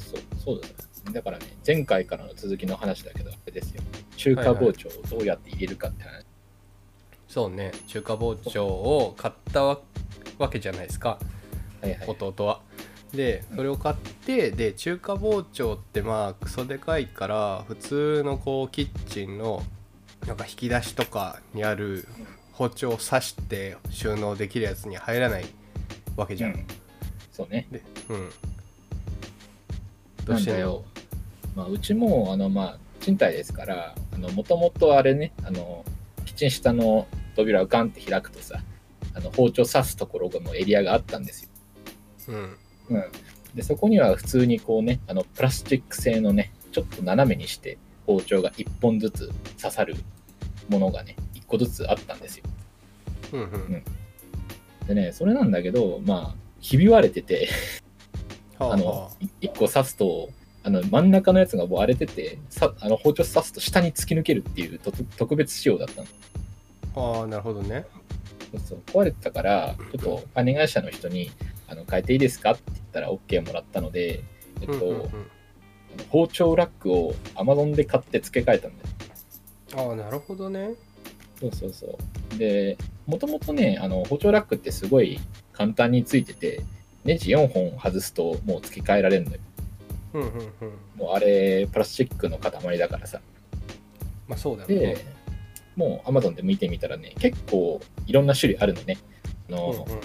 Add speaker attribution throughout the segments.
Speaker 1: そうそうそうですだからね前回からの続きの話だけどあれですよ。中華包丁をどうやって入れるかって話、
Speaker 2: そうね。中華包丁を買ったわけじゃないですか。
Speaker 1: はいはい。
Speaker 2: 弟は。でそれを買ってで中華包丁ってまあクソでかいから普通のこうキッチンのなんか引き出しとかにある包丁を刺して収納できるやつに入らないわけじゃん。
Speaker 1: うん。そうね。
Speaker 2: でうんどうし
Speaker 1: よ、まあ、うちもあのまあ賃貸ですからもともとあれねあのキッチン下の扉をガンって開くとさあの包丁刺すところのエリアがあったんですよ、
Speaker 2: うん。
Speaker 1: うん、でそこには普通にこうねあのプラスチック製のねちょっと斜めにして包丁が1本ずつ刺さるものがね1個ずつあったんですよ。
Speaker 2: うんうん。
Speaker 1: でねそれなんだけどまあひび割れてて。
Speaker 2: はあ
Speaker 1: あの
Speaker 2: は
Speaker 1: 1個刺すとあの真ん中のやつがもう荒れててさあの包丁刺すと下に突き抜けるっていうと特別仕様だったの。
Speaker 2: あああなるほどね。
Speaker 1: そうそう。壊れてたからちょっと金会社の人にあの変えていいですかって言ったら OK もらったので、えっと
Speaker 2: うんうんうん。
Speaker 1: 包丁ラックを Amazon で買って付け替えたんだよ。
Speaker 2: ああなるほどね。
Speaker 1: そうそうそう。でもともとねあの包丁ラックってすごい簡単についててネジ4本外すともう付け替えられるのよ。
Speaker 2: うんうんうん。
Speaker 1: もうあれプラスチックの塊だからさ。
Speaker 2: まあそうだよね。
Speaker 1: でもう Amazon で見てみたらね結構いろんな種類あるのね。あの、
Speaker 2: うんうん。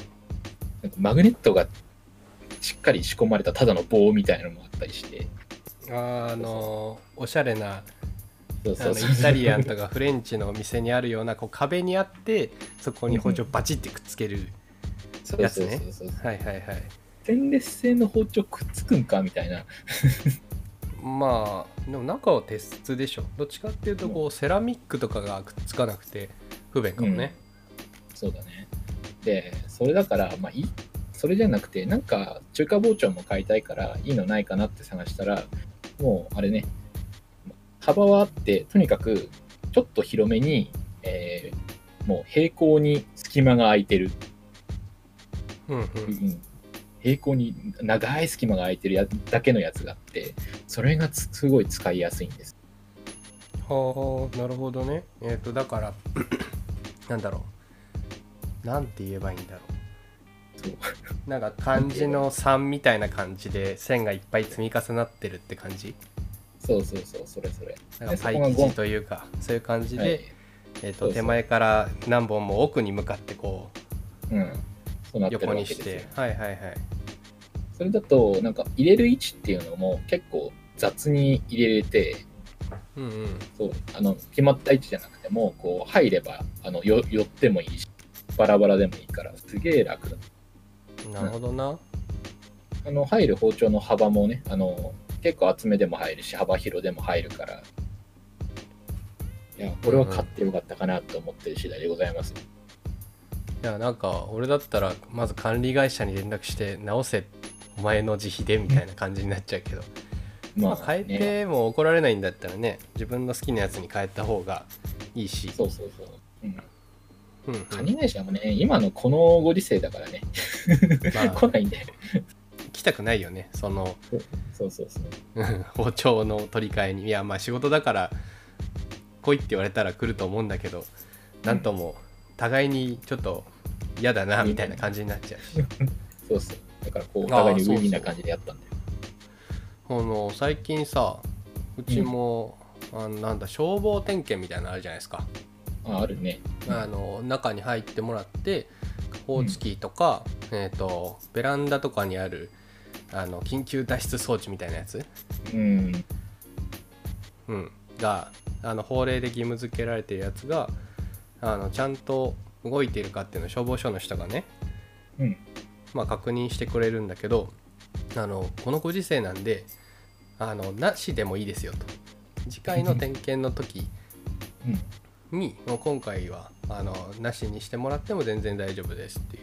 Speaker 1: なんかマグネットがしっかり仕込まれたただの棒みたいなのもあったりして。
Speaker 2: あのーおしゃれなイ
Speaker 1: そうそう。
Speaker 2: タリアンとかフレンチの店にあるようなこう壁にあってそこに包丁バチってくっつける、
Speaker 1: そう
Speaker 2: やつね。
Speaker 1: そうそうそう
Speaker 2: はいはいはい。
Speaker 1: ステンレス製の包丁くっつくんかみたいな。
Speaker 2: まあでも中は鉄質でしょ。どっちかっていうとこうセラミックとかがくっつかなくて不便かもね、
Speaker 1: そうだね。でそれだからまあいい？それじゃなくてなんか中華包丁も買いたいからいいのないかなって探したらもうあれね。幅はあってとにかくちょっと広めに、えーもう平行に隙間が空いてる
Speaker 2: うんうん。
Speaker 1: うん。平行に長い隙間が空いてるやだけのやつがあってそれがつすごい使いやすいんです。
Speaker 2: はあなるほどね。えっ、とだから なんだろう。なんて言えばいいんだろ
Speaker 1: そう。
Speaker 2: うなんか漢字の3みたいな感じで線がいっぱい積み重なってるって感じ？
Speaker 1: そうそうそうそれそれ。
Speaker 2: なんかパイ生地というかそういう感じで、
Speaker 1: はい。
Speaker 2: えー、
Speaker 1: そうそう
Speaker 2: と手前から何本も奥に向かってこ
Speaker 1: うんそうなってるわけですよ。
Speaker 2: て。はいはいはい。
Speaker 1: それだとなんか入れる位置っていうのも結構雑に入れれて
Speaker 2: うんうん。
Speaker 1: そうあの決まった位置じゃなくてもこう入ればあのよ寄ってもいいしバラバラでもいいからすげえ楽だ。
Speaker 2: なるほどな、
Speaker 1: あの入る包丁の幅もねあの結構厚めでも入るし幅広でも入るから。いやこれは買ってよかったかなと思ってる次第でございます、
Speaker 2: いやなんか俺だったらまず管理会社に連絡して直せお前の自費でみたいな感じになっちゃうけど、まあ変え
Speaker 1: ね
Speaker 2: ても怒られないんだったらね自分の好きなやつに変えた方がいいし。
Speaker 1: そうそうそう、うん、
Speaker 2: うんうん。
Speaker 1: 管理会社もね今のこのご時世だからね、
Speaker 2: まあ。
Speaker 1: 来ないんで
Speaker 2: 来たくないよねその。
Speaker 1: そうそうそう。
Speaker 2: うん包丁の取り替えに。いやまあ仕事だから来いって言われたら来ると思うんだけどなんとも互いにちょっと嫌だなみたいな感じになっちゃう。し
Speaker 1: そうそうだからこうお互いにウィンな感じでやったんだよ
Speaker 2: あの最近さうちも、あのなんだ消防点検みたいなのあるじゃないですか。
Speaker 1: ああるね。
Speaker 2: あの中に入ってもらってホーチキーとか、えー、とベランダとかにあるあの緊急脱出装置みたいなやつ、
Speaker 1: うん。
Speaker 2: うん、があの法令で義務付けられてるやつがあのちゃんと動いているかっていうのを消防署の人がね、
Speaker 1: うん。
Speaker 2: まあ、確認してくれるんだけどあのこのご時世なんであのなしでもいいですよと。次回の点検の時
Speaker 1: うん。
Speaker 2: にもう今回はあのなしにしてもらっても全然大丈夫ですってい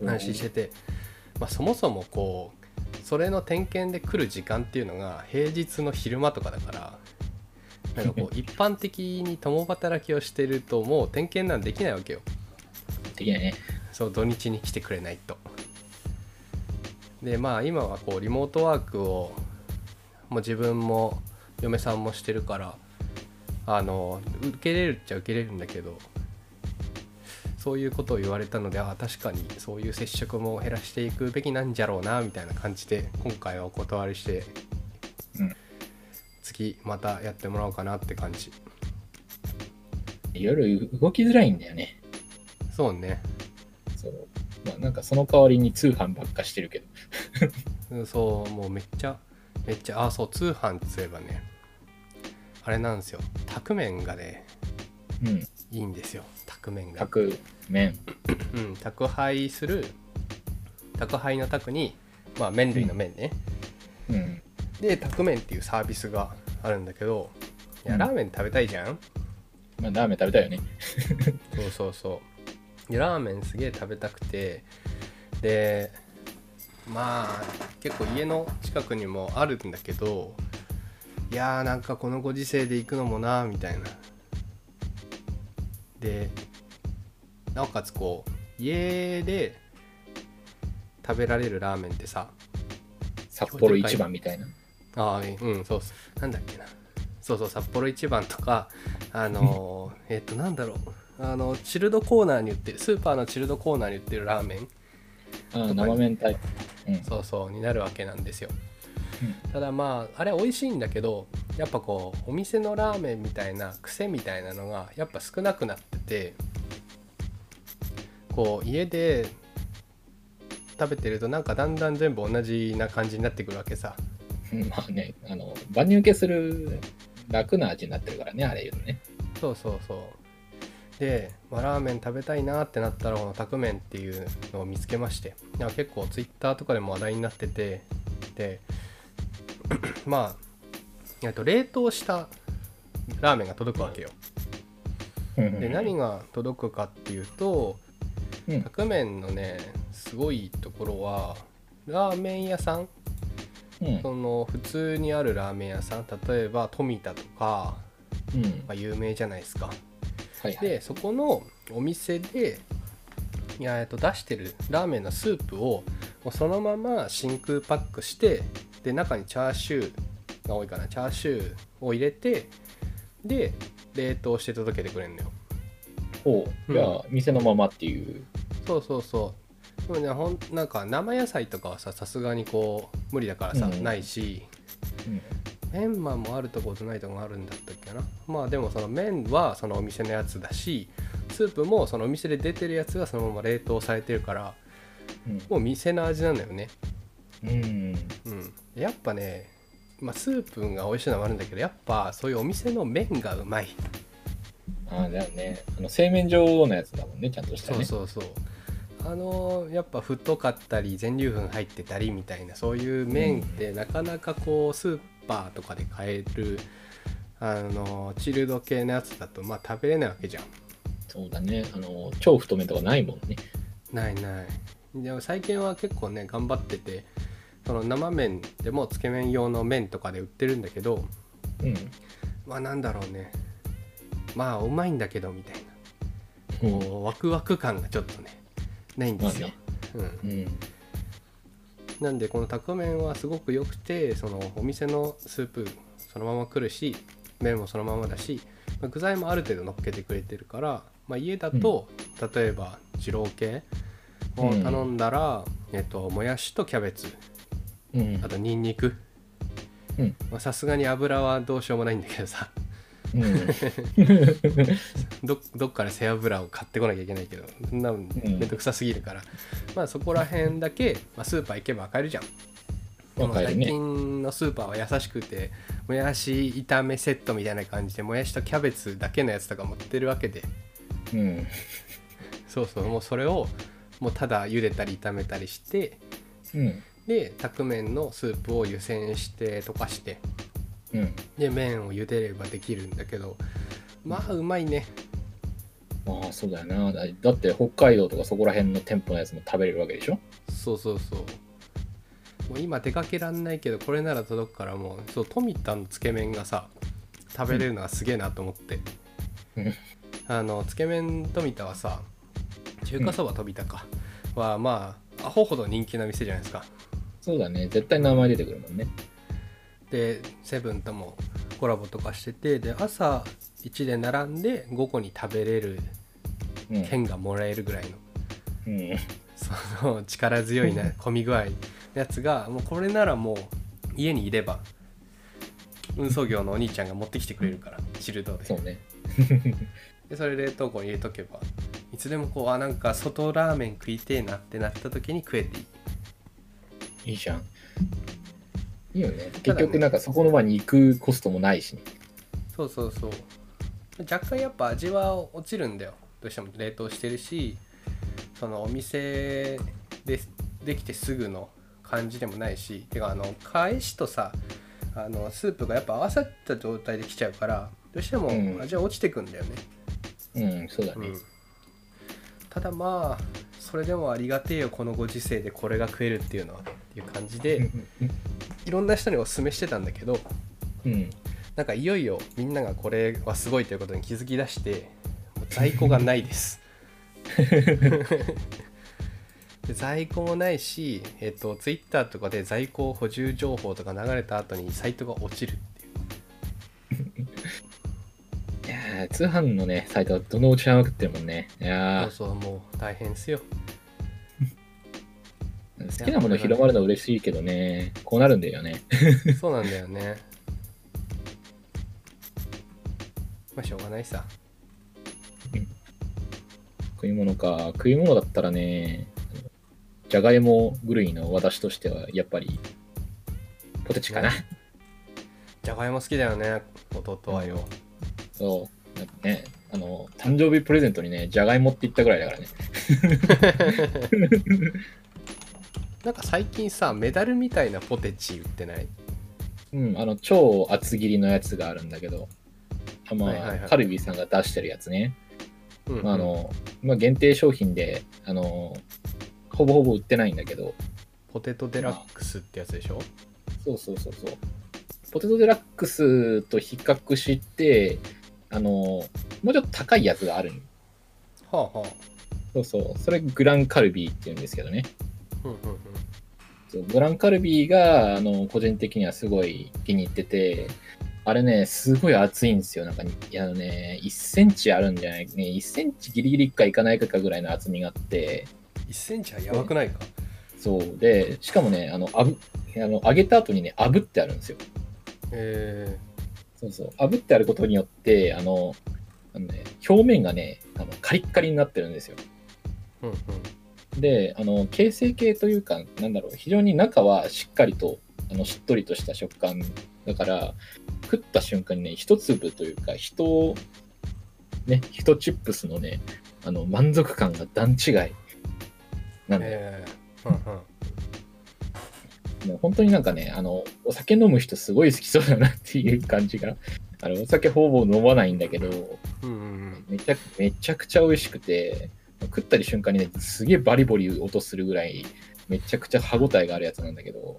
Speaker 2: う話してて、まあ、そもそもこうそれの点検で来る時間っていうのが平日の昼間とかだからなんかこう 一般的に共働きをしてるともう点検なんてできないわけよ。
Speaker 1: できないね。
Speaker 2: そう土日に来てくれないと。でまあ今はこうリモートワークをもう自分も嫁さんもしてるからあの受け入れるっちゃ受け入れるんだけどそういうことを言われたのであ確かにそういう接触も減らしていくべきなんじゃろうなみたいな感じで今回はお断りして、
Speaker 1: うん
Speaker 2: 次またやってもらおうかなって感じ
Speaker 1: いろいろ動きづらいんだよね。
Speaker 2: そうね
Speaker 1: そう。まあなんかその代わりに通販ばっかしてるけど。
Speaker 2: うんそうもうめっちゃめっちゃあそう通販って言えばねあれなんですよ宅麺がね
Speaker 1: うん。
Speaker 2: いいんですよ宅麺が
Speaker 1: 各面。
Speaker 2: うん、宅配する宅配の宅に、まあ、麺類の麺ね、
Speaker 1: うん。
Speaker 2: で宅麺っていうサービスがあるんだけどいや
Speaker 1: うん。
Speaker 2: ラーメン食べたいじゃん、
Speaker 1: まあラーメン食べたいよね。
Speaker 2: そうそうそう。でラーメンすげえ食べたくて。でまあ結構家の近くにもあるんだけどいやーなんかこのご時世で行くのもなーみたいな。でなおかつこう家で食べられるラーメンってさ
Speaker 1: 札幌一番みたいな。
Speaker 2: ああうんそうそうなんだっけな。そうそう札幌一番とかあのー えっとなんだろう。あのチルドコーナーに売ってるスーパーのチルドコーナーに売ってるラーメン。
Speaker 1: 生麺タイプ。うん。
Speaker 2: そうそうになるわけなんですよ。
Speaker 1: うん。
Speaker 2: ただまああれ美味しいんだけどやっぱこうお店のラーメンみたいな癖みたいなのがやっぱ少なくなっててこう家で食べてるとなんかだんだん全部同じな感じになってくるわけさ。
Speaker 1: うん まあね、あの、万人受けする楽な味になってるからね、あれ言うとね。
Speaker 2: そうそうそう。で、まあ、ラーメン食べたいなってなったらこのタクメンっていうのを見つけまして。いや結構ツイッターとかでも話題になってて。で まあえっと冷凍したラーメンが届くわけよ。で何
Speaker 1: が、
Speaker 2: が届くかっていうと
Speaker 1: うん。
Speaker 2: タクメンのねすごいところはラーメン屋さん
Speaker 1: うん。
Speaker 2: その普通にあるラーメン屋さん例えば富田とか、
Speaker 1: うん。
Speaker 2: まあ、有名じゃないですか。
Speaker 1: はいはい。
Speaker 2: でそこのお店でいやえっと出してるラーメンのスープをもうそのまま真空パックしてで中にチャーシューが多いかな。チャーシューを入れてで冷凍して届けてくれるのよ。
Speaker 1: ほう。じゃあ、店のままっていう。
Speaker 2: そうそうそうでもねほんなんか生野菜とかはささすがにこう無理だからさ、
Speaker 1: うん
Speaker 2: ないし
Speaker 1: うん
Speaker 2: メンマもあるとことないとこがあるんだったっけなまあでもその麺はそのお店のやつだしスープもそのお店で出てるやつがそのまま冷凍されてるからもう店の味なんだよね
Speaker 1: うん。うん。
Speaker 2: うんやっぱねまあスープが美味しいのもあるんだけどやっぱそういうお店の麺がうまい
Speaker 1: ああ、だよね。あの、製麺所のやつだもんね、ちゃんとしたね。
Speaker 2: そうそうそうあのやっぱ太かったり全粒粉入ってたりみたいなそういう麺ってなかなかこうスーパーとかで買えるあのチルド系のやつだとまあ食べれないわけじゃん。
Speaker 1: そうだね。あの、超太麺とかないもんね。
Speaker 2: ないない。でも最近は結構ね頑張っててその生麺でもつけ麺用の麺とかで売ってるんだけど
Speaker 1: うん。
Speaker 2: まあなんだろうね。まあうまいんだけどみたいな。こうワクワク感がちょっとねないんですよ、うん、
Speaker 1: うん。
Speaker 2: なんでこのタコ麺はすごく良くてそのお店のスープそのまま来るし麺もそのままだし、まあ具材もある程度乗っけてくれてるから、まあ、家だと、例えば二郎系を頼んだら、えっと、もやしとキャベツ
Speaker 1: うん。
Speaker 2: あ。とニンニク。
Speaker 1: うん。
Speaker 2: まあさすがに油はどうしようもないんだけどさ
Speaker 1: うん。
Speaker 2: どどっから背脂を買ってこなきゃいけないけどそんなのめんどくさすぎるから、まあそこら辺だけ、まあ、スーパー行けば買えるじゃんでも最。近のスーパーは優しくてもやし炒めセットみたいな感じでもやしとキャベツだけのやつとか持ってるわけで
Speaker 1: うん。
Speaker 2: そうそうもうそれをもうただ茹でたり炒めたりして
Speaker 1: うん。
Speaker 2: でタク麺のスープを湯煎して溶かして
Speaker 1: うん。
Speaker 2: で麺を茹でればできるんだけどまあうまいね
Speaker 1: まあ、そうだよな。だだって、北海道とかそこら辺の店舗のやつも食べれるわけでしょ？
Speaker 2: そうそうそうもう今出かけらんないけどこれなら届くからもうそう富田のつけ麺がさ食べれるのがすげえなと思って、
Speaker 1: うん
Speaker 2: あのつけ麺富田はさ中華そば富田か、はまあアホほど人気な店じゃないですか
Speaker 1: そうだね。絶対名前出てくるもんね。
Speaker 2: でセブンともコラボとかしててで朝1で並んで5個に食べれる
Speaker 1: うん。
Speaker 2: 券がもらえるぐらいの。
Speaker 1: うん。
Speaker 2: その力強いね混み具合のやつがもうこれならもう家にいれば運送業のお兄ちゃんが持ってきてくれるからチルドで。
Speaker 1: そうね。
Speaker 2: でそれ冷凍庫に入れとけばいつでもこうあなんか外ラーメン食いてえなってなった時に食えていい。
Speaker 1: いいじゃんいいよね。結局なんかそこの場に行くコストもないしね。
Speaker 2: そうそうそう。若干やっぱ味は落ちるんだよ。どうしても冷凍してるしそのお店でできてすぐの感じでもないしてかあの返しとさあのスープがやっぱ合わさった状態で来ちゃうからどうしても
Speaker 1: うん。
Speaker 2: 味は落ちてくんだよね、
Speaker 1: うんそうだね、
Speaker 2: うん。ただまあそれでもありがてえよこのご時世でこれが食えるっていうのはっていう感じで いろんな人にお勧めしてたんだけど
Speaker 1: うん。
Speaker 2: なんかいよいよみんながこれはすごいということに気づき出して在庫がないです。で 在庫もないし、えっと、ツイッターとかで在庫補充情報とか流れた後にサイトが落ちるっていう。
Speaker 1: いやー通販のねサイトはどんどん落ちまくってるもんねいや
Speaker 2: そうそうもう大変ですよ。
Speaker 1: ー好きなもの広まるのは嬉しいけどね。こうなるんだよね。
Speaker 2: そうなんだよね。まあしょうがないさ。
Speaker 1: 食い物か。食い物だったらねじゃがいも狂いの私としてはやっぱりポテチかな、
Speaker 2: じゃがいも好きだよね弟はよ。
Speaker 1: そう。なんかねあの誕生日プレゼントにねじゃがいもって言ったぐらいだからね
Speaker 2: なんか最近さメダルみたいなポテチ売ってない？
Speaker 1: うんあの超厚切りのやつがあるんだけどあまあ、
Speaker 2: はいはいはい。
Speaker 1: カルビーさんが出してるやつね、
Speaker 2: うんうん。
Speaker 1: まああのまあ、限定商品であのほぼほぼ売ってないんだけど。
Speaker 2: ポテトデラックスってやつでしょ？
Speaker 1: そうそうそうそう。ポテトデラックスと比較してあのもうちょっと高いやつがあるん
Speaker 2: はあはあ。
Speaker 1: そうそう。それグランカルビーって言うんですけどね
Speaker 2: うんうんうん。
Speaker 1: そうグランカルビーがあの個人的にはすごい気に入っててあれねすごい厚いんですよ。なんかあのね1センチあるんじゃないね1センチギリギリかいかないかぐらいの厚みがあって。
Speaker 2: 1センチはやばくないか？
Speaker 1: そう。でしかもねあのあぶあの揚げた後にね炙ってあるんですよ。
Speaker 2: え
Speaker 1: そうそう。炙ってあることによってあのあの、ね、表面がねあのカリッカリになってるんですよ。
Speaker 2: ー、うんうん
Speaker 1: であの形成系というかなんだろう非常に中はしっかりとあのしっとりとした食感だから食った瞬間にね一粒というか一ね一チップスのねあの満足感が段違い。なんだよ、
Speaker 2: えー。うんうん。
Speaker 1: もう本当になんかねあのお酒飲む人すごい好きそうだなっていう感じがあのお酒ほぼ飲まないんだけど
Speaker 2: うんうんうん。
Speaker 1: めちゃめちゃくちゃ美味しくて食ったり瞬間にねすげえバリボリ音するぐらいめちゃくちゃ歯ごたえがあるやつなんだけど。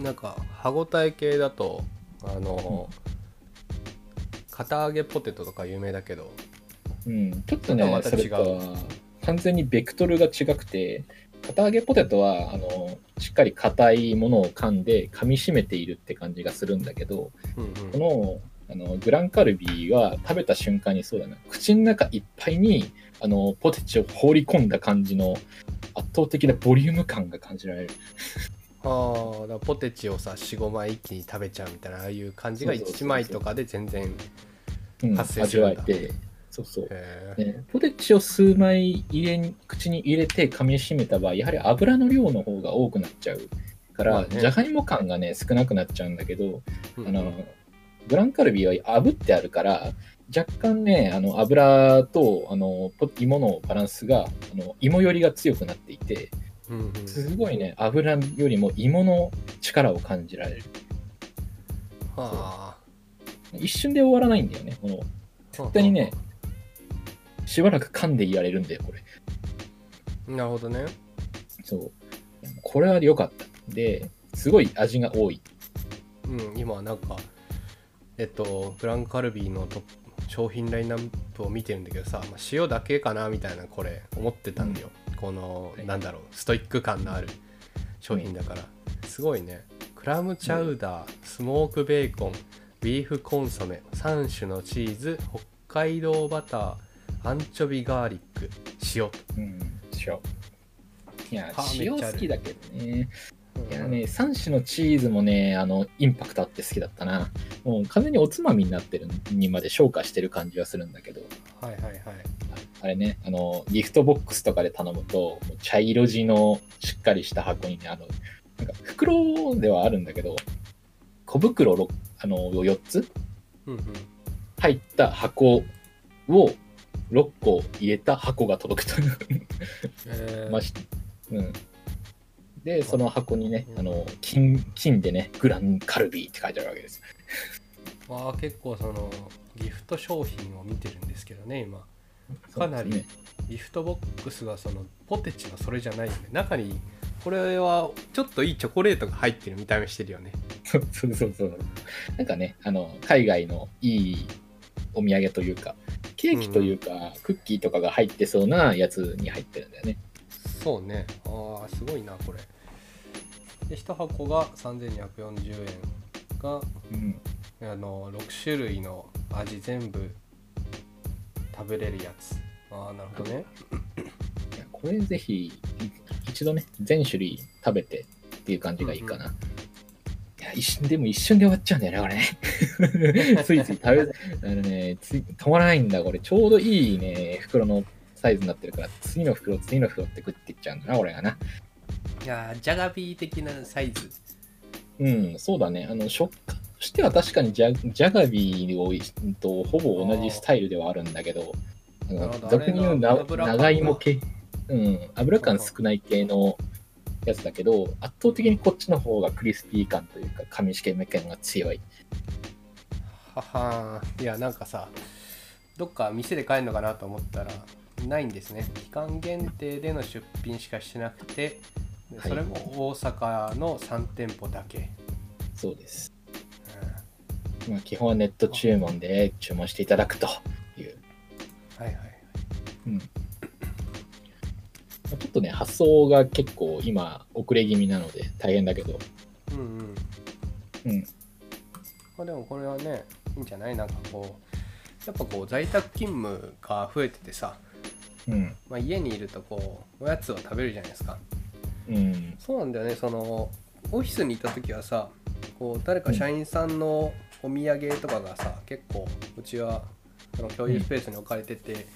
Speaker 2: なんか歯ごたえ系だとあの、片揚げポテトとか有名だけど。
Speaker 1: うん、ちょっとね、
Speaker 2: また違う。
Speaker 1: 完全にベクトルが違くて、片揚げポテトはあのしっかり硬いものを噛んで噛み締めているって感じがするんだけど、
Speaker 2: うん
Speaker 1: このあのグランカルビは食べた瞬間にそうだな、口の中いっぱいにあのポテチを放り込んだ感じの圧倒的なボリューム感が感じられる。
Speaker 2: ああだポテチをさ45枚一気に食べちゃうみたいなああいう感じが
Speaker 1: そうそうそうそう。
Speaker 2: 1枚とかで全然
Speaker 1: うん、
Speaker 2: 発生す
Speaker 1: 味
Speaker 2: るんだ。
Speaker 1: わえて、そうそう。ね、ポテチを数枚入れに口に入れて噛み締めた場合やはり油の量の方が多くなっちゃう。から、
Speaker 2: まあね。
Speaker 1: じゃがいも感がね少なくなっちゃうんだけど、
Speaker 2: うん
Speaker 1: あのグランカルビは炙ってあるから若干ねあの油とあのポ芋のバランスがあの芋よりが強くなっていて
Speaker 2: うんうん。
Speaker 1: すごいね油よりも芋の力を感じられる。
Speaker 2: は
Speaker 1: 一瞬で終わらないんだよねこの。
Speaker 2: あ
Speaker 1: 絶対にねしばらく噛んでいられるんだよこれ。
Speaker 2: なるほどね。
Speaker 1: そう。これは良かった。で、すごい味が多い。
Speaker 2: うん今なんかえっとグランカルビーのトップ商品ラインナップを見てるんだけどさ、まあ、塩だけかなみたいなこれ思ってたんだよ、この
Speaker 1: はい。
Speaker 2: なんだろうストイック感のある商品だから、すごいね。比クラムチャウダー、スモークベーコンビーフコンソメ3種のチーズ北海道バターアンチョビガーリック塩。
Speaker 1: うん、塩。いや
Speaker 2: はあ、
Speaker 1: 塩好きだけどね。いや
Speaker 2: うん
Speaker 1: ね、3種のチーズもね、あの、インパクトあって好きだったな。もう完全におつまみになってるにまで昇華してる感じはするんだけど、
Speaker 2: はいはいはい
Speaker 1: あれね、あの、ギフトボックスとかで頼むと、茶色地のしっかりした箱にね、あの、なんか袋ではあるんだけど、小袋ろあの4つ
Speaker 2: うんうん
Speaker 1: 入った箱を6個入れた箱が届くという。
Speaker 2: えー
Speaker 1: ましうん。で、その箱にね、あの、金、金でね、グランカルビーって書いてあるわけです。
Speaker 2: あー結構そのギフト商品を見てるんですけどね今。かなりギフトボックスがそのポテチのそれじゃないよね。中にこれはちょっといいチョコレートが入ってる見た目してるよね。
Speaker 1: そうそうそうそう。なんかね、あの、海外のいいお土産というか、ケーキというか、クッキーとかが入ってそうなやつに入ってるんだよね。
Speaker 2: そうね。ああすごいなこれで1箱が3240円が
Speaker 1: うん。
Speaker 2: あの6種類の味全部食べれるやつああなるほどね
Speaker 1: いやこれぜひ、い一度ね、全種類食べてっていう感じがいいかな。いや、一瞬、でも一瞬で終わっちゃうんだよね、これね。ついつい食べ、あのね、つい止まらないんだ、これ。ちょうどいいね、袋のサイズになってるから、次の袋、次の袋って食っていっちゃうんだな、俺がな。
Speaker 2: いやージャガビー的なサイズ。
Speaker 1: うん、そうだね。あの、食感としては確かにジャジャガビーをとほぼ同じスタイルではあるんだけど、俗に言うな長芋系、うん、油感少ない系のやつだけど、圧倒的にこっちの方がクリスピー感というか、紙試験目感が強い。
Speaker 2: ははー。いやなんかさどっか店で買えるのかなと思ったらないんですね。期間限定での出品しかしてなくてで
Speaker 1: はい。
Speaker 2: それも大阪の3店舗だけ、
Speaker 1: そうです。
Speaker 2: うん。
Speaker 1: まあ、基本はネット注文で注文していただくという。
Speaker 2: はいはい。
Speaker 1: うん。ちょっとね、発送が結構今遅れ気味なので大変だけど、
Speaker 2: うんうん。
Speaker 1: うん、
Speaker 2: まあでもこれはねいいんじゃない？なんかこうやっぱこう在宅勤務が増えててさ、
Speaker 1: うん、
Speaker 2: まあ、家にいるとこうおやつを食べるじゃないですか
Speaker 1: うん、
Speaker 2: そうなんだよね。そのオフィスにいた時はさこう誰か社員さんのお土産とかがさ、結構うちはその共有スペースに置かれてて、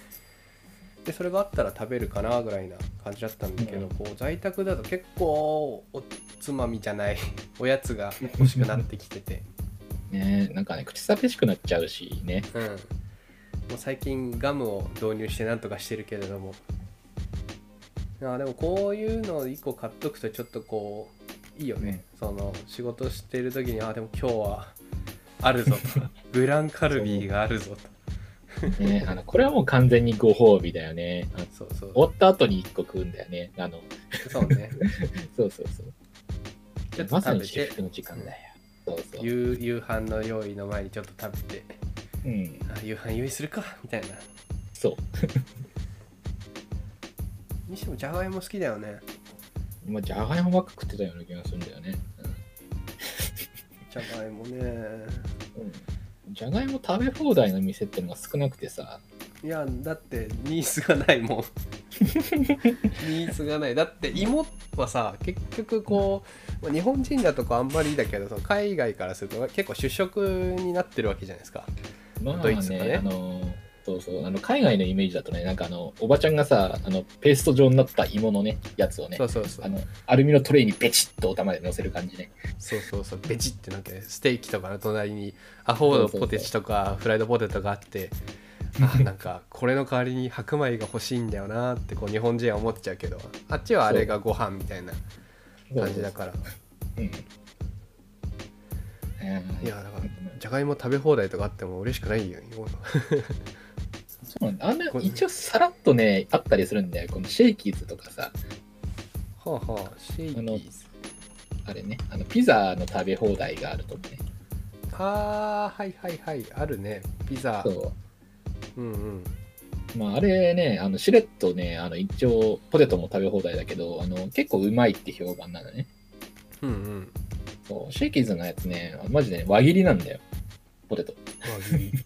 Speaker 2: でそれがあったら食べるかなぐらいな感じだったんだけど、
Speaker 1: うん。
Speaker 2: こう在宅だと結構おつまみじゃない おやつが欲しくなってきてて、
Speaker 1: ねなんかね、口寂しくなっちゃうしね。
Speaker 2: うん、もう最近ガムを導入してなんとかしてるけれどもいやでもこういうのを1個買っとくとちょっとこういいよね、その仕事してる時にあでも今日はあるぞと グランカルビーがあるぞと
Speaker 1: ねあのこれはもう完全にご褒美だよね。
Speaker 2: そうそう
Speaker 1: 終わった後に1個食うんだよね。あの
Speaker 2: そうね
Speaker 1: そうそうそう。
Speaker 2: ちょっと
Speaker 1: まさ
Speaker 2: 食べて
Speaker 1: にシフトの時間だよ。そうそう。
Speaker 2: 夕夕飯の用意の前にちょっと食べて
Speaker 1: うん、
Speaker 2: あ夕飯用意するかみたいな
Speaker 1: そう。
Speaker 2: にしてもじゃがいも好きだよね。
Speaker 1: 今、じゃがいもばっか食ってたような気がするんだよね。
Speaker 2: じゃがいもね。
Speaker 1: じゃがいも食べ放題の店ってのが少なくてさ、
Speaker 2: いやだってニーズがないもん。ニーズがない。だって芋はさ結局こうまあ日本人だとかあんまりだけどその海外からすると結構主食になってるわけじゃないですか。
Speaker 1: まあ
Speaker 2: ドイツがね
Speaker 1: ね、あの、そうそう、あの海外のイメージだとね、なんかあの、おばちゃんがさ、あの、ペースト状になった芋のね、やつをね
Speaker 2: そ、うそうそう。
Speaker 1: あの、アルミのトレイにベチッとお玉で乗せる感じね。
Speaker 2: そうそうそう。ベチってなんかステーキとかの隣にアホのポテチとかフライドポテトがあってあ なんかこれの代わりに白米が欲しいんだよなってこう日本人は思っちゃうけどあっちはあれがご飯みたいな感じだから。
Speaker 1: うん。えー
Speaker 2: いやだからじゃがいも食べ放題とかあっても嬉しくないよ今の
Speaker 1: そうなんだ。あんな一応さらっとね、あったりするんだよ。このシェイキーズとかさ、
Speaker 2: はあはあシェイキーズ
Speaker 1: あれね、あのピザの食べ放題があるとね。
Speaker 2: あーはいはいはいあるねピザ
Speaker 1: そう。
Speaker 2: うんうん
Speaker 1: まあ、あれね、あのしれっとね、あの一応ポテトも食べ放題だけど、あの結構うまいって評判なのね。
Speaker 2: うんうん
Speaker 1: そうシェイキーズのやつね、マジで、輪切りなんだよ。ポテト。
Speaker 2: 輪切り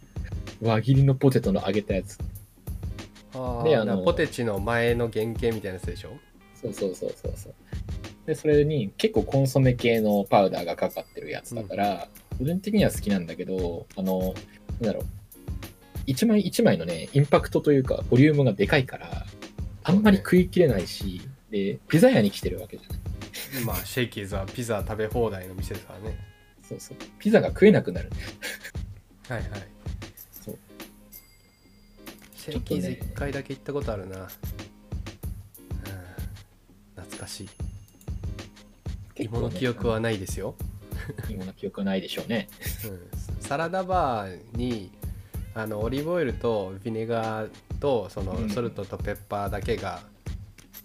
Speaker 1: 輪切りのポテトの揚げたやつ。
Speaker 2: あ
Speaker 1: であの
Speaker 2: あポテチの前の原型みたいなやつでしょ？
Speaker 1: そうそうそうそうそう。で、それに結構コンソメ系のパウダーがかかってるやつだから、個人的には好きなんだけど、あの、なんだろう。一枚一枚のね、インパクトというか、ボリュームがでかいから、あんまり食い切れないし、で、ピザ屋に来てるわけじゃない。
Speaker 2: まあシェイキーズはピザ食べ放題の店ですからね
Speaker 1: そうそう。ピザが食えなくなる。
Speaker 2: はいはい。シェイキーズ1回だけ行ったことあるな、うん、懐かしい。芋の記憶はないですよ、
Speaker 1: 芋の記憶はないでしょうね。
Speaker 2: うん、サラダバーにあのオリーブオイルとビネガーとその
Speaker 1: うん。
Speaker 2: ソルトとペッパーだけが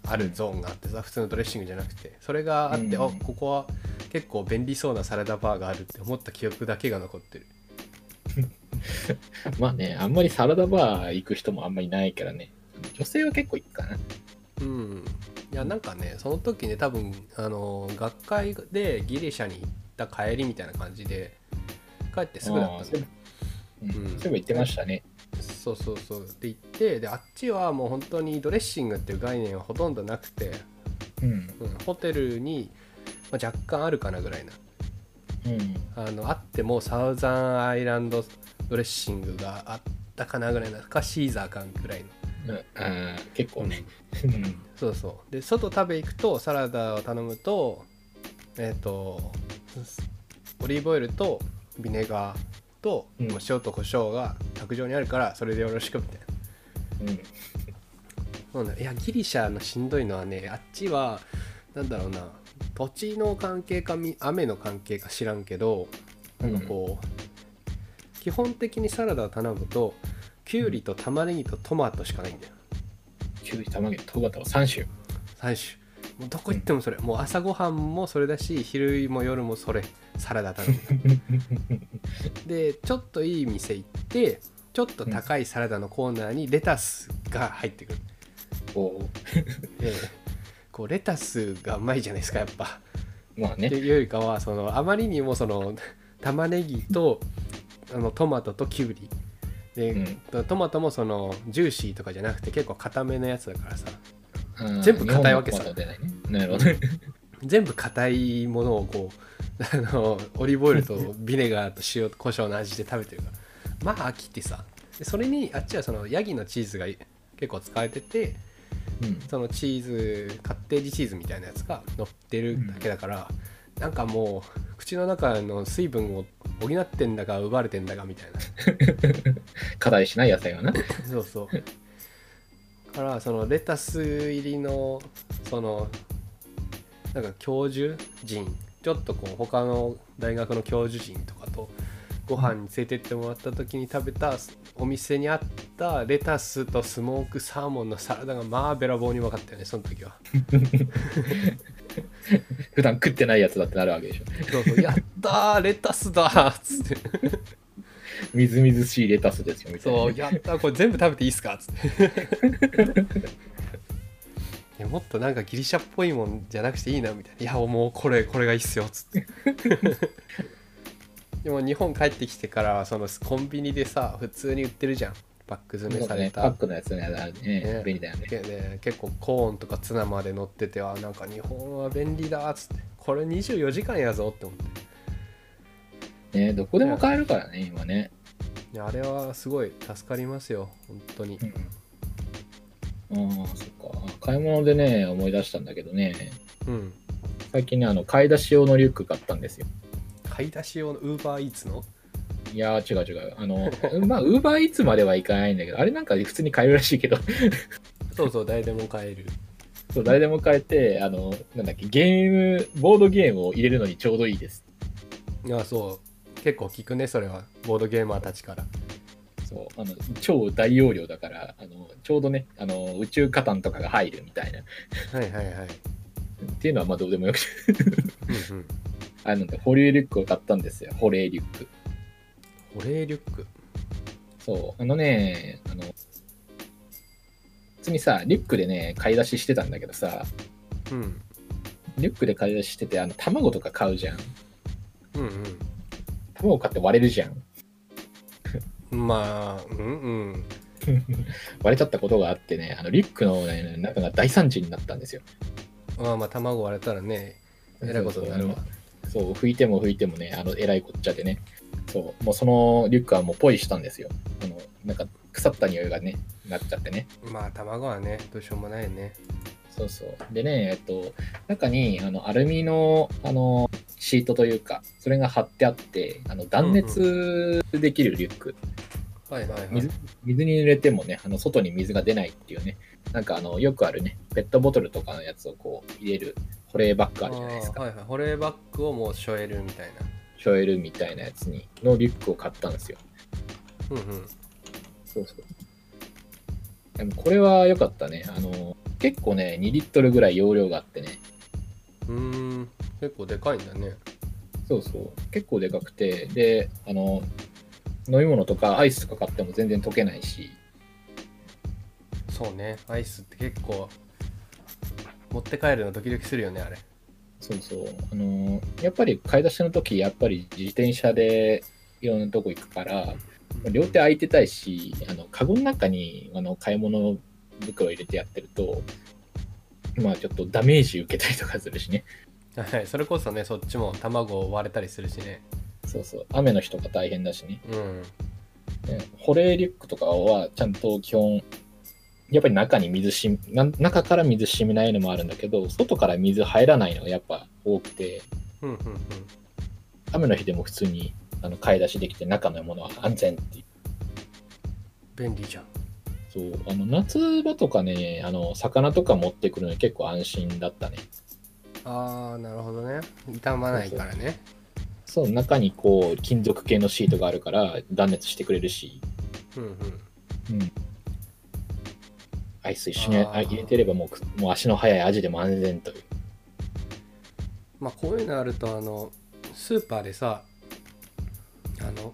Speaker 2: あるゾーンがあってさ普通のドレッシングじゃなくて。それがあって、
Speaker 1: うん。
Speaker 2: あここは結構便利そうなサラダバーがあるって思った記憶だけが残ってる
Speaker 1: まあね、あんまりサラダバー行く人もあんまりいないからね。女性は結構行くかな。
Speaker 2: うんいやなんかねその時ね多分あの学会でギリシャに行った帰りみたいな感じで帰ってすぐだったの
Speaker 1: あーそううん
Speaker 2: うん
Speaker 1: そういえば言ってましたね。
Speaker 2: そうそうそうで行ってであっちはもう本当にドレッシングっていう概念はほとんどなくて、
Speaker 1: うん。
Speaker 2: うん、ホテルに、まあ、若干あるかなぐらいな
Speaker 1: うん。
Speaker 2: あのあってもサウザンアイランドドレッシングがあったかなぐらいなかシーザーかぐらいの。
Speaker 1: うん。あー結構ね。うん。
Speaker 2: そうそう。で外食べ行くとサラダを頼むとえっ、とオリーブオイルとビネガーと、
Speaker 1: うん
Speaker 2: まあ塩と胡椒が卓上にあるからそれでよろしくみたいな。
Speaker 1: うん。
Speaker 2: そうねいやギリシャのしんどいのはねあっちはなんだろうな。土地の関係かみ雨の関係か知らんけどなんかこう、基本的にサラダを頼むときゅうりと玉ねぎとトマトしかないんだよ。
Speaker 1: きゅうり、卵、トマト3種。
Speaker 2: 3種。もうどこ行ってもそれ、もう朝ごはんもそれだし昼も夜もそれサラダ頼む。でちょっといい店行ってちょっと高いサラダのコーナーにレタスが入ってくる、
Speaker 1: こ
Speaker 2: で こうレタスがうまいじゃないですかやっぱ。
Speaker 1: う、まあね。
Speaker 2: っていうよりかはそのあまりにもその玉ねぎとあのトマトときゅうりで、トマトもそのジューシーとかじゃなくて結構固めのやつだからさ。全部硬いわけさ。全部硬いものをこう あのオリーブオイルとビネガーと塩と胡椒の味で食べてるから。まあ飽きてさ。でそれにあっちはそのヤギのチーズが結構使われてて
Speaker 1: うん。
Speaker 2: そのチーズカッテージチーズみたいなやつが乗ってるだけだから、なんかもう口の中の水分を補ってんだか奪われてんだかみたいな。
Speaker 1: 課題しない野菜はな。
Speaker 2: そうそう。からそのレタス入りのそのなんか教授陣ちょっとこう他の大学の教授陣とかとご飯に連れてってもらった時に食べたお店にあったレタスとスモークサーモンのサラダがまあべらぼうにうまかったよねその時は。
Speaker 1: 普段食ってないやつだってなるわけでしょ。
Speaker 2: そうそうやったーレタスだーっつって。
Speaker 1: みずみずしいレタスですよ、みたいな。ね。
Speaker 2: そうやったーこれ全部食べていいっすかっつって。いやもっとなんかギリシャっぽいもんじゃなくていいなみたいな。いやもうこれこれがいいっすよっつってでも日本帰ってきてからはそのコンビニでさ普通に売ってるじゃん。パック詰めされた、
Speaker 1: パックのやつね、あるね。
Speaker 2: ね。
Speaker 1: 便利だよね。
Speaker 2: けで結構コーンとかツナまで乗っててあなんか日本は便利だっつって。これ24時間やぞって思って。
Speaker 1: ねどこでも買えるからね、今ね。
Speaker 2: あれはすごい助かりますよ。本当に。
Speaker 1: うん。ああ、そっか。買い物でね、思い出したんだけどね、
Speaker 2: うん。
Speaker 1: 最近ね、あの、買い出し用のリュック買ったんですよ。
Speaker 2: 買い出し用のウーバーイーツの？
Speaker 1: いやー、違う違う。あの、まあ、ウーバーイーツまではいかないんだけど、あれなんか普通に買えるらしいけど、
Speaker 2: そうそう誰でも買える
Speaker 1: そう誰でも買えて、あの、なんだっけ、ゲーム、ボードゲームを入れるのにちょうどいいです。
Speaker 2: いやそう結構聞くねそれはボードゲーマーたちから
Speaker 1: そう、あの、超大容量だから、あの、ちょうどね、あの、宇宙カタンとかが入るみたいな。っ
Speaker 2: はいはいはい
Speaker 1: ていうのはまあどうでもよくて。
Speaker 2: うんうん
Speaker 1: あの、保冷リュックを買ったんですよ。保冷リュック。
Speaker 2: 保冷リュック
Speaker 1: そう、あのね、あの、普通にさ、リュックでね、買い出ししてたんだけどさ、
Speaker 2: うん
Speaker 1: リュックで買い出ししてて、あの、卵とか買うじゃん。
Speaker 2: うん
Speaker 1: 卵買って割れるじゃん。
Speaker 2: う んまあうんうん
Speaker 1: 割れちゃったことがあってね、あのリュックの、ね、中が大惨事になったんですよ。
Speaker 2: まあまあ卵割れたらねえらいことになるわ
Speaker 1: そう、拭いても拭いてもね、あの、えらいこっちゃでね。そう、もうそのリュックはもうポイしたんですよ。あの、なんか腐った匂いがね、なっちゃってね。
Speaker 2: まあ卵はねどうしようもないよね
Speaker 1: そうそう。でね、えっと、中に、あの、アルミの、あの、シートというか、それが貼ってあって、あの、断熱できるリュック。
Speaker 2: はいはいはい
Speaker 1: 水水に濡れてもね、あの、外に水が出ないっていうね。なんか、あの、よくあるね、ペットボトルとかのやつをこう、入れる保冷バッグあるじゃないですか。
Speaker 2: はいはい保冷バッグをもう背負えるみたいな
Speaker 1: ショエルみたいなやつに、のリュックを買ったんですよ。
Speaker 2: うんうん
Speaker 1: そうそう。でもこれは良かったね。あの、結構ね、2リットルぐらい容量があってね。
Speaker 2: うーん結構でかいんだね
Speaker 1: そうそう。結構でかくて、で、あの、飲み物とかアイスとか買っても全然溶けないし、
Speaker 2: そうねアイスって結構持って帰るのドキドキするよねあれ
Speaker 1: そうそう。あの、やっぱり買い出しの時、やっぱり自転車でいろんなとこ行くから、両手空いてたいし、あの、カゴの中にあの買い物袋入れてやってると、まあちょっとダメージ受けたりとかするしね。
Speaker 2: はいそれこそねそっちも卵割れたりするしね
Speaker 1: そうそう。雨の日とか大変だしね。
Speaker 2: うん
Speaker 1: ね保冷リュックとかはちゃんと基本、やっぱり中に水しな中から水染みないのもあるんだけど、外から水入らないのがやっぱ多くて、
Speaker 2: うんうんうん。
Speaker 1: 雨の日でも普通にあの買い出しできて中のものは安全っていう。
Speaker 2: 便利じゃん。
Speaker 1: そう、あの夏場とかね、あの魚とか持ってくるのに結構安心だったね。
Speaker 2: ああなるほどね。傷まないからね。
Speaker 1: そう、中にこう金属系のシートがあるから断熱してくれるし、
Speaker 2: うんうん。
Speaker 1: うん。アイス一緒に入れてればもうくもう足の速いアジでも安全という。
Speaker 2: まあこういうのあるとあのスーパーでさあの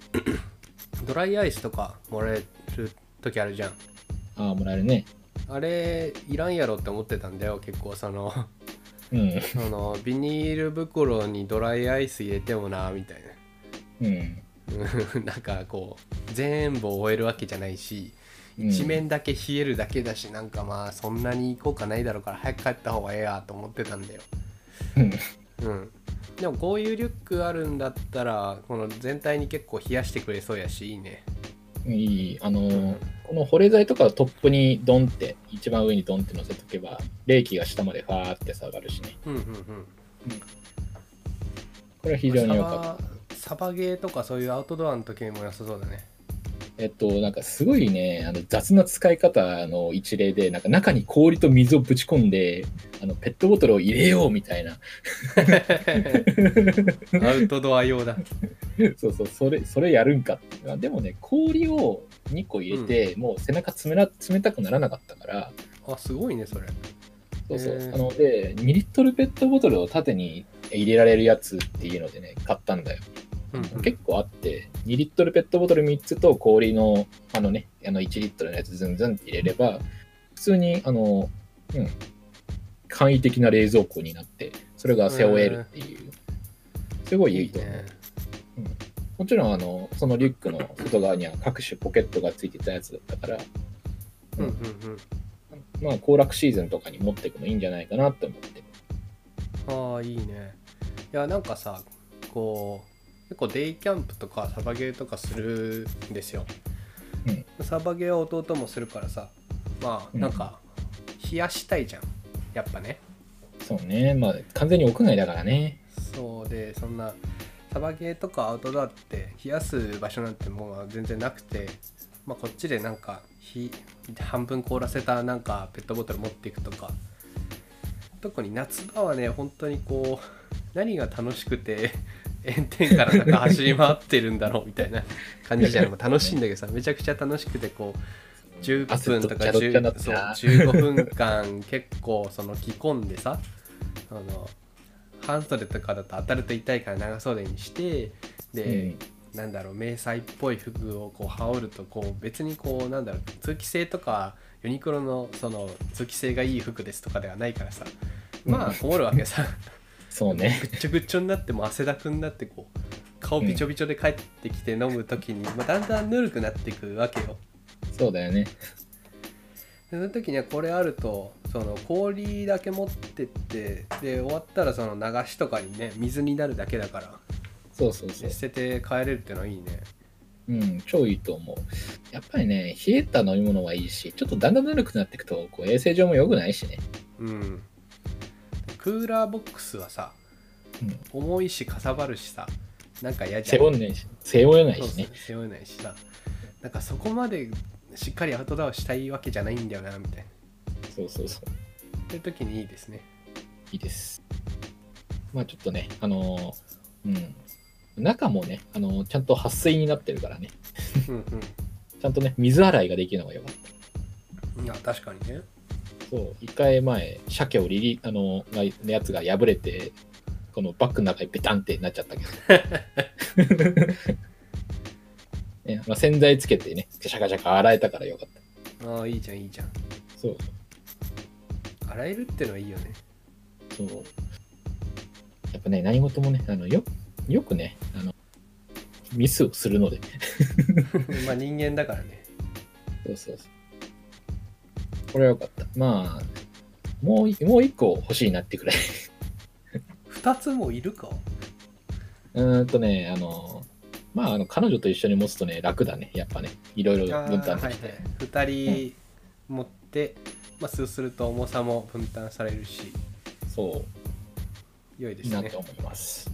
Speaker 2: ドライアイスとかもらえる時あるじゃん
Speaker 1: ああ、もらえるね。
Speaker 2: あれいらんやろって思ってたんだよ結構その
Speaker 1: うん。
Speaker 2: そのビニール袋にドライアイス入れてもなみたい
Speaker 1: うん。
Speaker 2: な なんかこう全部終えるわけじゃないし
Speaker 1: うん。
Speaker 2: 一面だけ冷えるだけだし、なんかまあそんなに効果ないだろうから早く帰った方がええやと思ってたんだよ。
Speaker 1: うん。
Speaker 2: うん。でもこういうリュックあるんだったらこの全体に結構冷やしてくれそうやしいいね。
Speaker 1: いい。あのー
Speaker 2: うん。
Speaker 1: この保冷剤とかトップにドンって、一番上にドンって乗せとけば、冷気が下までファーって下がるしね。
Speaker 2: うんうん。うん。
Speaker 1: これは非常に良かった。
Speaker 2: サバサバゲーとかそういうアウトドアの時にも良さそうだね
Speaker 1: えっと、なんかすごいね、あの雑な使い方の一例で、なんか中に氷と水をぶち込んで、あのペットボトルを入れようみたいな。
Speaker 2: アウトドア用だ
Speaker 1: そうそう、それ、それやるんかっていうのは。でもね、氷を2個入れて、もう背中冷な冷たくならなかったから、
Speaker 2: あすごいねそれ
Speaker 1: そうそう。あの、で、2リットルペットボトルを縦に入れられるやつっていうのでね、買ったんだよ。
Speaker 2: うんうん。
Speaker 1: 結構あって、2リットルペットボトル3つと氷の、あのね、あの1リットルのやつズンズンって入れれば、普通に、あの、うん、簡易的な冷蔵庫になって、それが背負えるっていう、すごいいいと思う。
Speaker 2: ね。
Speaker 1: もちろん、あの、そのリュックの外側には各種ポケットがついてたやつだったから、
Speaker 2: うん。うんうん
Speaker 1: まあ、行楽シーズンとかに持っていくのいいんじゃないかなって思って。
Speaker 2: ああいいね。いやなんかさこう結構デイキャンプとかサバゲーとかするんですよ、サバゲーは弟もするからさまあなんか冷やしたいじゃん。やっぱね。
Speaker 1: そうね、まあ、完全に屋外だからね。
Speaker 2: そうでそんなサバゲーとかアウトドアって冷やす場所なんてもう全然なくて、まあ、こっちでなんか火半分凍らせたなんかペットボトル持っていくとか。特に夏場はね本当にこう何が楽しくて炎天下の中走り回ってるんだろうみたいな感じじゃないもう楽しいんだけどさめちゃくちゃ楽しくてこう10分とか
Speaker 1: 汗とっちゃどっ
Speaker 2: 10そう
Speaker 1: ちゃな
Speaker 2: 15分間結構その着込んでさあの半袖とかだと当たると痛いから長袖にしてで、なんだろう迷彩っぽい服をこう羽織るとこう別にこうなんだろう通気性とかユニクロのその通気性がいい服ですとかではないからさまあこもるわけさ
Speaker 1: そうね。
Speaker 2: ぐっちょぐっちょになっても汗だくになってこう顔びちょびちょで帰ってきて飲む時に、まあ、だんだんぬるくなっていくわけよ
Speaker 1: そうだよね。
Speaker 2: でその時にはこれあるとその氷だけ持ってってで終わったらその流しとかにね水になるだけだから
Speaker 1: そうそうそう
Speaker 2: 捨。てて帰れるってのはいいね
Speaker 1: うん、超いいと思う。やっぱりね、冷えた飲み物はいいし、ちょっとだんだんぬるくなっていくと、こう衛生上も良くないしね。
Speaker 2: うんクーラーボックスはさ
Speaker 1: うん。
Speaker 2: 重いしかさばるしさなんか嫌じゃ
Speaker 1: 背
Speaker 2: ん
Speaker 1: 負えないし、背負えないしね。
Speaker 2: 背負えないしさなんかそこまでしっかりアウトドアをしたいわけじゃないんだよなみたいな
Speaker 1: そうそうそう。
Speaker 2: っていう時にいいですね
Speaker 1: いいです。まあちょっとね、あのーうん。中もね、あのーちゃんと撥水になってるからね。
Speaker 2: うん
Speaker 1: ちゃんとね、水洗いができるのがよかった。
Speaker 2: うんいや確かにね
Speaker 1: そう、一回前、鮭をリリ、あののやつが破れて、このバッグの中にベタンってなっちゃったけど。ねまあ、洗剤つけてね、シャカシャカ洗えたからよかった。
Speaker 2: ああいいじゃんいいじゃん
Speaker 1: そう
Speaker 2: 洗えるってのはいいよね
Speaker 1: そう。やっぱね、何事もね、あのよよくね、あの、ミスをするので。
Speaker 2: まあ人間だからね
Speaker 1: そうそうそう。これはよかった。まあ、もうい、もう一個欲しいなってくらい。
Speaker 2: 2つもいるか？
Speaker 1: うーんとね、あの、まあ、あの、彼女と一緒に持つとね、楽だね。やっぱね、いろいろ
Speaker 2: あー
Speaker 1: 分
Speaker 2: はいはい
Speaker 1: 担できて。
Speaker 2: 2人持って、まあそうすると重さも分担されるし
Speaker 1: そ、
Speaker 2: 良いですね
Speaker 1: いいなと思います。